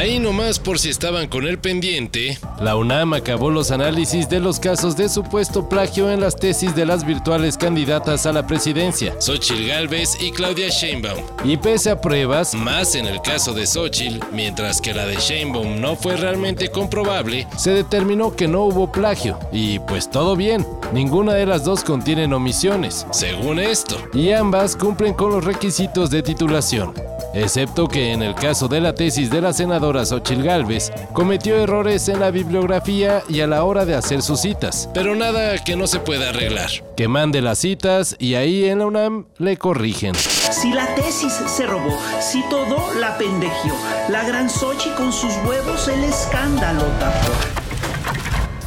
Ahí nomás por si estaban con el pendiente, la UNAM acabó los análisis de los casos de supuesto plagio en las tesis de las virtuales candidatas a la presidencia, Xochitl Galvez y Claudia Sheinbaum. Y pese a pruebas, más en el caso de Xochitl, mientras que la de Sheinbaum no fue realmente comprobable, se determinó que no hubo plagio. Y pues todo bien, ninguna de las dos contienen omisiones, según esto, y ambas cumplen con los requisitos de titulación excepto que en el caso de la tesis de la senadora Xochil Gálvez, cometió errores en la bibliografía y a la hora de hacer sus citas, pero nada que no se pueda arreglar. Que mande las citas y ahí en la UNAM le corrigen. Si la tesis se robó, si todo la pendejió, la gran Xochitl con sus huevos el escándalo tapó.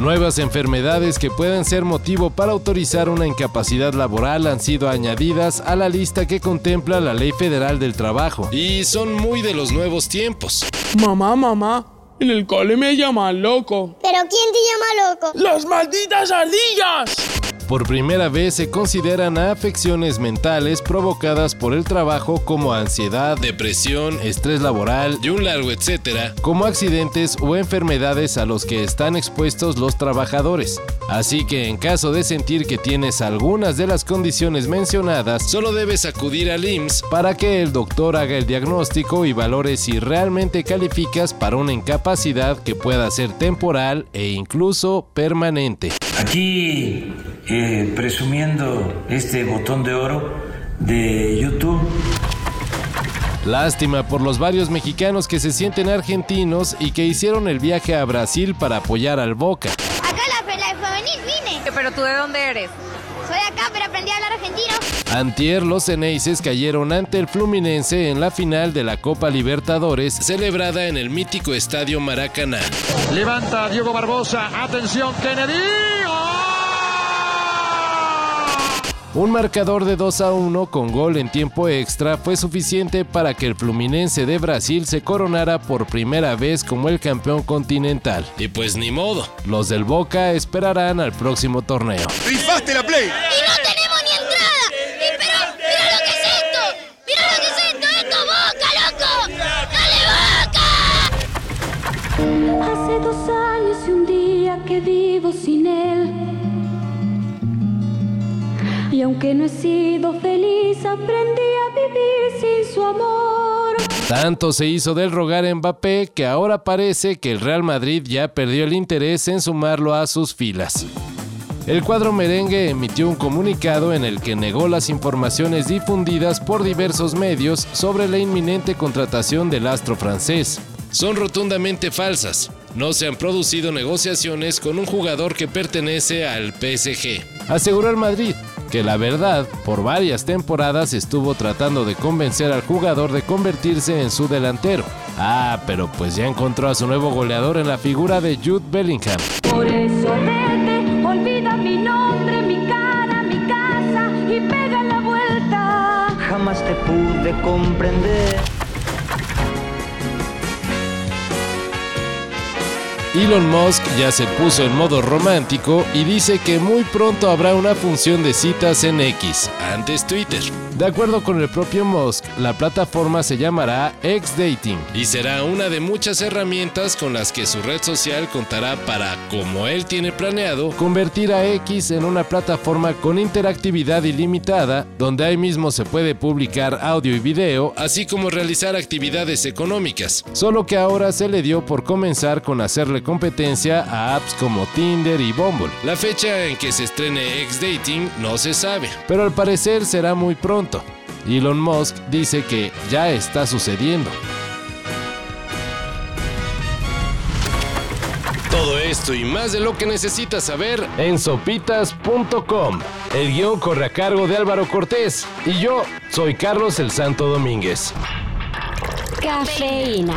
Nuevas enfermedades que pueden ser motivo para autorizar una incapacidad laboral han sido añadidas a la lista que contempla la Ley Federal del Trabajo. Y son muy de los nuevos tiempos. Mamá, mamá, en el cole me llaman loco. ¿Pero quién te llama loco? ¡Las malditas ardillas! Por primera vez se consideran afecciones mentales provocadas por el trabajo como ansiedad, depresión, estrés laboral y un largo etcétera, como accidentes o enfermedades a los que están expuestos los trabajadores. Así que en caso de sentir que tienes algunas de las condiciones mencionadas, solo debes acudir al IMSS para que el doctor haga el diagnóstico y valore si realmente calificas para una incapacidad que pueda ser temporal e incluso permanente. Aquí presumiendo este botón de oro de YouTube. Lástima por los varios mexicanos que se sienten argentinos y que hicieron el viaje a Brasil para apoyar al Boca. Acá la, la juvenil vine. ¿Pero tú de dónde eres? Soy acá, pero aprendí a hablar argentino. Antier, los Ceneices cayeron ante el Fluminense en la final de la Copa Libertadores, celebrada en el mítico Estadio Maracaná. Levanta Diego Barbosa, atención Kennedy. Un marcador de 2 a 1 con gol en tiempo extra fue suficiente para que el Fluminense de Brasil se coronara por primera vez como el campeón continental. Y pues ni modo, los del Boca esperarán al próximo torneo. ¡Rifaste la play! ¡Y no tenemos ni entrada! ¡Y pero, mira lo que es esto! ¡Mira lo que es esto! ¡Esto Boca, loco! ¡Dale Boca! Hace dos años y un día que vivo sin él. Y aunque no he sido feliz, aprendí a vivir sin su amor. Tanto se hizo del rogar a Mbappé que ahora parece que el Real Madrid ya perdió el interés en sumarlo a sus filas. El cuadro merengue emitió un comunicado en el que negó las informaciones difundidas por diversos medios sobre la inminente contratación del astro francés. Son rotundamente falsas. No se han producido negociaciones con un jugador que pertenece al PSG. Aseguró el Madrid, que la verdad, por varias temporadas estuvo tratando de convencer al jugador de convertirse en su delantero. Ah, pero pues ya encontró a su nuevo goleador en la figura de Jude Bellingham. Por eso vete, olvida mi nombre, mi cara, mi casa y pega la vuelta. Jamás te pude comprender. Elon Musk ya se puso en modo romántico y dice que muy pronto habrá una función de citas en X, antes Twitter. De acuerdo con el propio Musk, la plataforma se llamará X Dating y será una de muchas herramientas con las que su red social contará para, como él tiene planeado, convertir a X en una plataforma con interactividad ilimitada, donde ahí mismo se puede publicar audio y video, así como realizar actividades económicas. Solo que ahora se le dio por comenzar con hacerle competencia a apps como Tinder y Bumble. La fecha en que se estrene X Dating no se sabe, pero al parecer será muy pronto. Elon Musk dice que ya está sucediendo. Todo esto y más de lo que necesitas saber en sopitas.com. El guion corre a cargo de Álvaro Cortés y yo soy Carlos el Santo Domínguez. Cafeína.